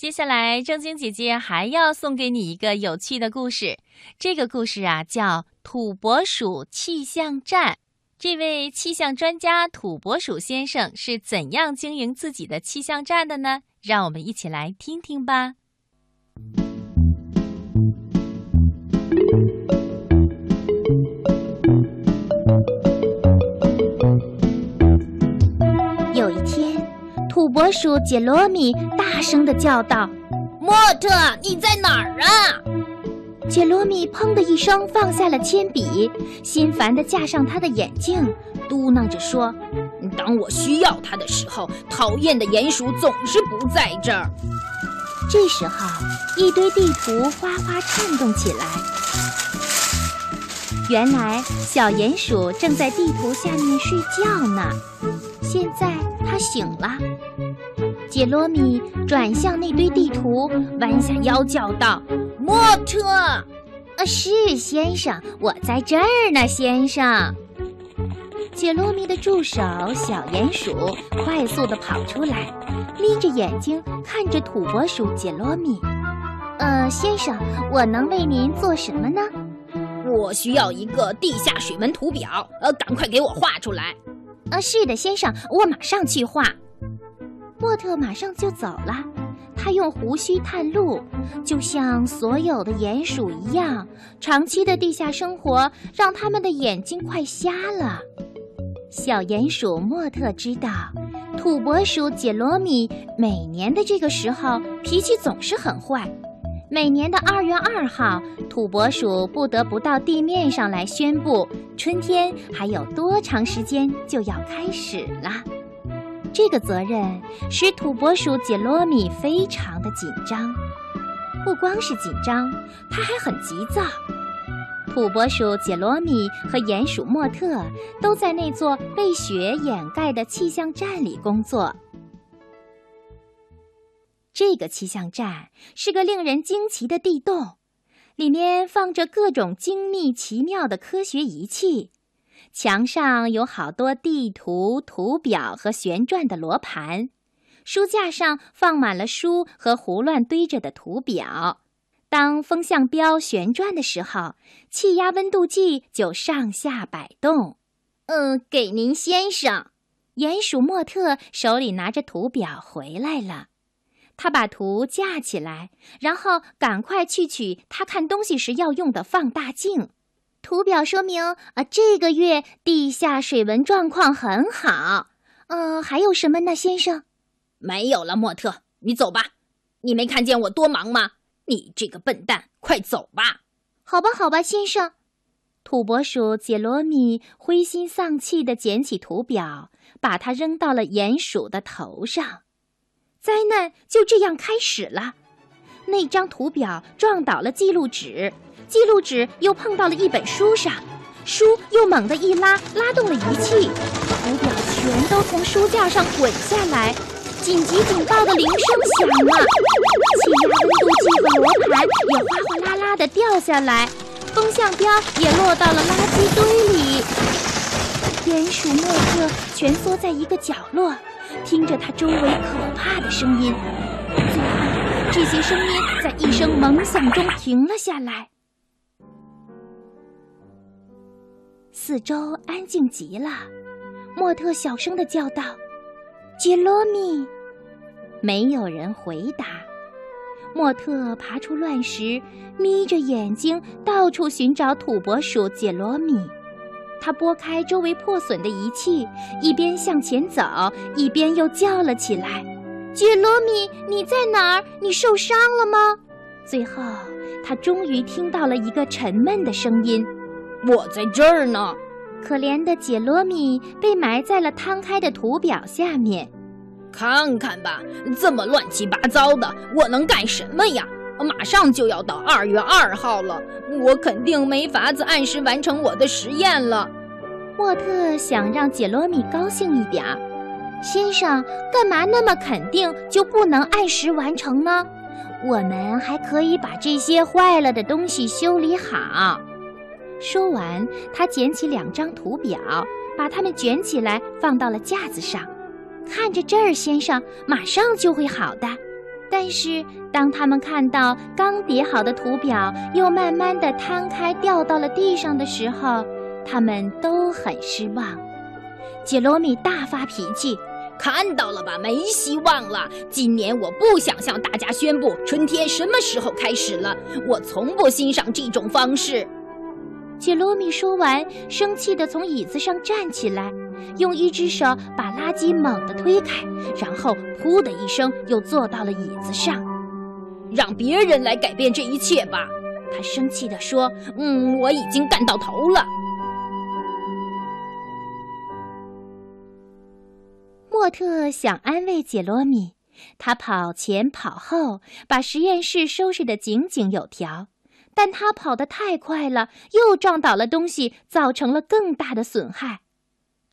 接下来，正晶姐姐还要送给你一个有趣的故事。这个故事啊，叫《土拨鼠气象站》。这位气象专家土拨鼠先生是怎样经营自己的气象站的呢？让我们一起来听听吧。鼠杰罗米大声的叫道：“莫特，你在哪儿啊？”杰罗米砰的一声放下了铅笔，心烦地架上他的眼镜，嘟囔着说：“当我需要它的时候，讨厌的鼹鼠总是不在这儿。”这时候，一堆地图哗哗颤动起来。原来，小鼹鼠正在地图下面睡觉呢。现在它醒了。杰罗米转向那堆地图，弯下腰叫道。莫特，呃，是先生，我在这儿呢，先生。杰罗米的助手小鼹鼠快速地跑出来，眯着眼睛看着土拨鼠杰罗米。呃，先生，我能为您做什么呢？我需要一个地下水门图表，呃，赶快给我画出来。呃，是的，先生，我马上去画。莫特马上就走了。他用胡须探路，就像所有的鼹鼠一样。长期的地下生活让他们的眼睛快瞎了。小鼹鼠莫特知道，土拨鼠杰罗米每年的这个时候脾气总是很坏。每年的二月二号，土拨鼠不得不到地面上来宣布，春天还有多长时间就要开始了。这个责任使土拨鼠杰罗米非常的紧张，不光是紧张，他还很急躁。土拨鼠杰罗米和鼹鼠莫特都在那座被雪掩盖的气象站里工作。这个气象站是个令人惊奇的地洞，里面放着各种精密奇妙的科学仪器。墙上有好多地图、图表和旋转的罗盘，书架上放满了书和胡乱堆着的图表。当风向标旋转的时候，气压温度计就上下摆动。嗯，给您先生。鼹鼠莫特手里拿着图表回来了，他把图架起来，然后赶快去取他看东西时要用的放大镜。图表说明，啊，这个月地下水文状况很好。嗯，还有什么呢，先生？没有了，莫特，你走吧。你没看见我多忙吗？你这个笨蛋，快走吧。好吧，好吧，先生。土拨鼠杰罗米灰心丧气地捡起图表，把它扔到了鼹鼠的头上。灾难就这样开始了。那张图表撞倒了记录纸。记录纸又碰到了一本书上，书又猛地一拉，拉动了仪器，图表全都从书架上滚下来，紧急警报的铃声响了，气压温度计和罗盘也哗哗啦啦地掉下来，风向标也落到了垃圾堆里。鼹鼠莫克蜷缩在一个角落，听着他周围可怕的声音，最后这些声音在一声猛响中停了下来。四周安静极了，莫特小声的叫道：“杰罗米。”没有人回答。莫特爬出乱石，眯着眼睛到处寻找土拨鼠杰罗米。他拨开周围破损的仪器，一边向前走，一边又叫了起来：“杰罗米，你在哪儿？你受伤了吗？”最后，他终于听到了一个沉闷的声音。我在这儿呢，可怜的杰罗米被埋在了摊开的图表下面。看看吧，这么乱七八糟的，我能干什么呀？马上就要到二月二号了，我肯定没法子按时完成我的实验了。沃特想让杰罗米高兴一点儿。先生，干嘛那么肯定就不能按时完成呢？我们还可以把这些坏了的东西修理好。说完，他捡起两张图表，把它们卷起来放到了架子上。看着这儿，先生，马上就会好的。但是，当他们看到刚叠好的图表又慢慢的摊开掉到了地上的时候，他们都很失望。杰罗米大发脾气：“看到了吧，没希望了！今年我不想向大家宣布春天什么时候开始了，我从不欣赏这种方式。”杰罗米说完，生气地从椅子上站起来，用一只手把垃圾猛地推开，然后“噗”的一声又坐到了椅子上。让别人来改变这一切吧，他生气地说。“嗯，我已经干到头了。”莫特想安慰杰罗米，他跑前跑后，把实验室收拾得井井有条。但他跑得太快了，又撞倒了东西，造成了更大的损害。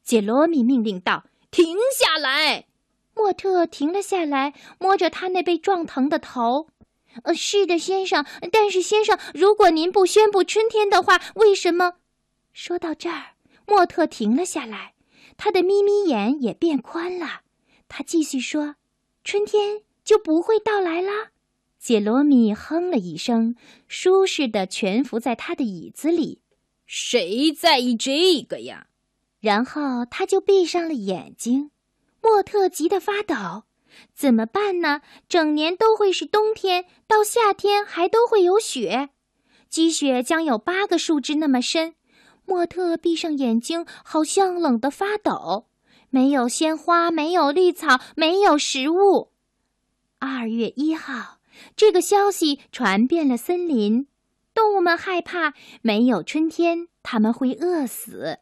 杰罗米命令道：“停下来！”莫特停了下来，摸着他那被撞疼的头。“呃，是的，先生。但是，先生，如果您不宣布春天的话，为什么？”说到这儿，莫特停了下来，他的眯眯眼也变宽了。他继续说：“春天就不会到来啦。”杰罗米哼了一声，舒适的蜷伏在他的椅子里。谁在意这个呀？然后他就闭上了眼睛。莫特急得发抖，怎么办呢？整年都会是冬天，到夏天还都会有雪，积雪将有八个树枝那么深。莫特闭上眼睛，好像冷得发抖。没有鲜花，没有绿草，没有食物。二月一号。这个消息传遍了森林，动物们害怕没有春天，他们会饿死。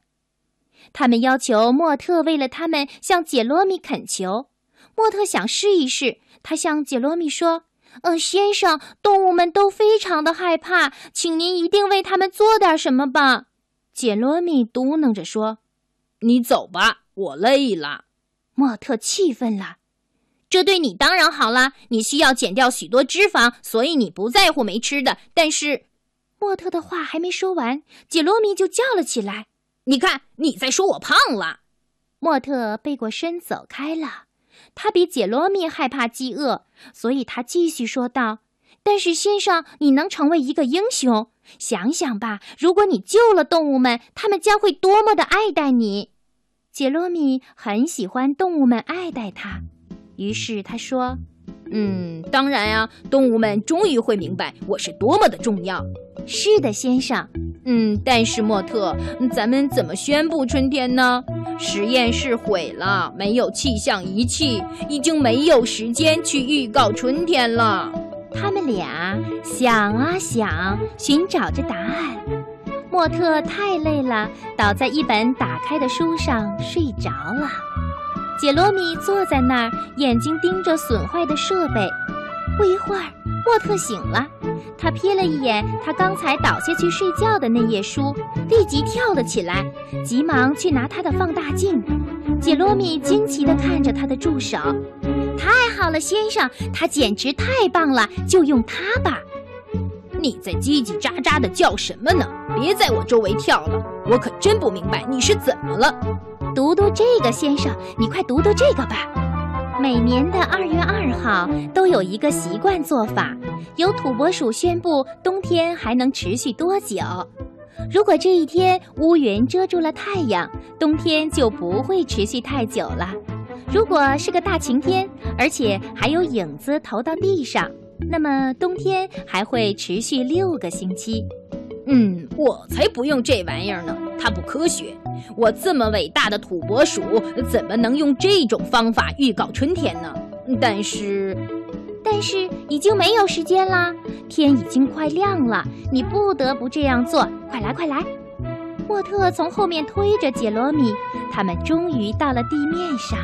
他们要求莫特为了他们向杰罗米恳求。莫特想试一试，他向杰罗米说：“嗯，先生，动物们都非常的害怕，请您一定为他们做点什么吧。”杰罗米嘟囔着说：“你走吧，我累了。”莫特气愤了。这对你当然好啦，你需要减掉许多脂肪，所以你不在乎没吃的。但是，莫特的话还没说完，杰罗米就叫了起来：“你看，你在说我胖了！”莫特背过身走开了。他比杰罗米害怕饥饿，所以他继续说道：“但是，先生，你能成为一个英雄。想想吧，如果你救了动物们，他们将会多么的爱戴你。”杰罗米很喜欢动物们爱戴他。于是他说：“嗯，当然呀，动物们终于会明白我是多么的重要。”是的，先生。嗯，但是莫特，咱们怎么宣布春天呢？实验室毁了，没有气象仪器，已经没有时间去预告春天了。他们俩想啊想，寻找着答案。莫特太累了，倒在一本打开的书上睡着了。杰罗米坐在那儿，眼睛盯着损坏的设备。不一会儿，莫特醒了，他瞥了一眼他刚才倒下去睡觉的那页书，立即跳了起来，急忙去拿他的放大镜。杰罗米惊奇地看着他的助手：“太好了，先生，他简直太棒了，就用它吧。”你在叽叽喳喳地叫什么呢？别在我周围跳了，我可真不明白你是怎么了。读读这个，先生，你快读读这个吧。每年的二月二号都有一个习惯做法，由土拨鼠宣布冬天还能持续多久。如果这一天乌云遮住了太阳，冬天就不会持续太久了。如果是个大晴天，而且还有影子投到地上，那么冬天还会持续六个星期。嗯，我才不用这玩意儿呢，它不科学。我这么伟大的土拨鼠，怎么能用这种方法预告春天呢？但是，但是已经没有时间啦，天已经快亮了，你不得不这样做。快来，快来！沃特从后面推着杰罗米，他们终于到了地面上。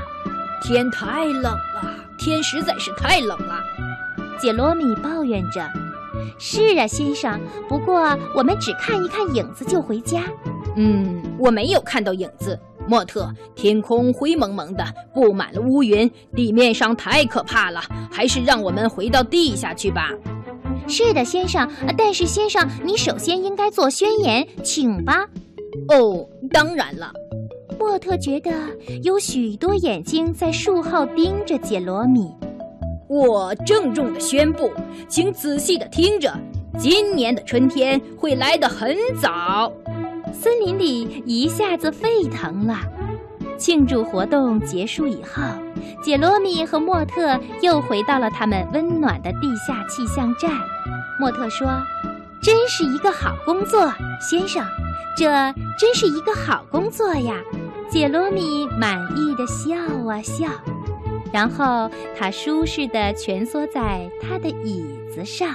天太冷了，天实在是太冷了，杰罗米抱怨着。是啊，先生。不过我们只看一看影子就回家。嗯，我没有看到影子。莫特，天空灰蒙蒙的，布满了乌云，地面上太可怕了。还是让我们回到地下去吧。是的，先生。但是，先生，你首先应该做宣言，请吧。哦，当然了。莫特觉得有许多眼睛在树后盯着杰罗米。我郑重地宣布，请仔细地听着，今年的春天会来得很早。森林里一下子沸腾了。庆祝活动结束以后，杰罗米和莫特又回到了他们温暖的地下气象站。莫特说：“真是一个好工作，先生，这真是一个好工作呀。”杰罗米满意的笑啊笑，然后他舒适的蜷缩在他的椅子上。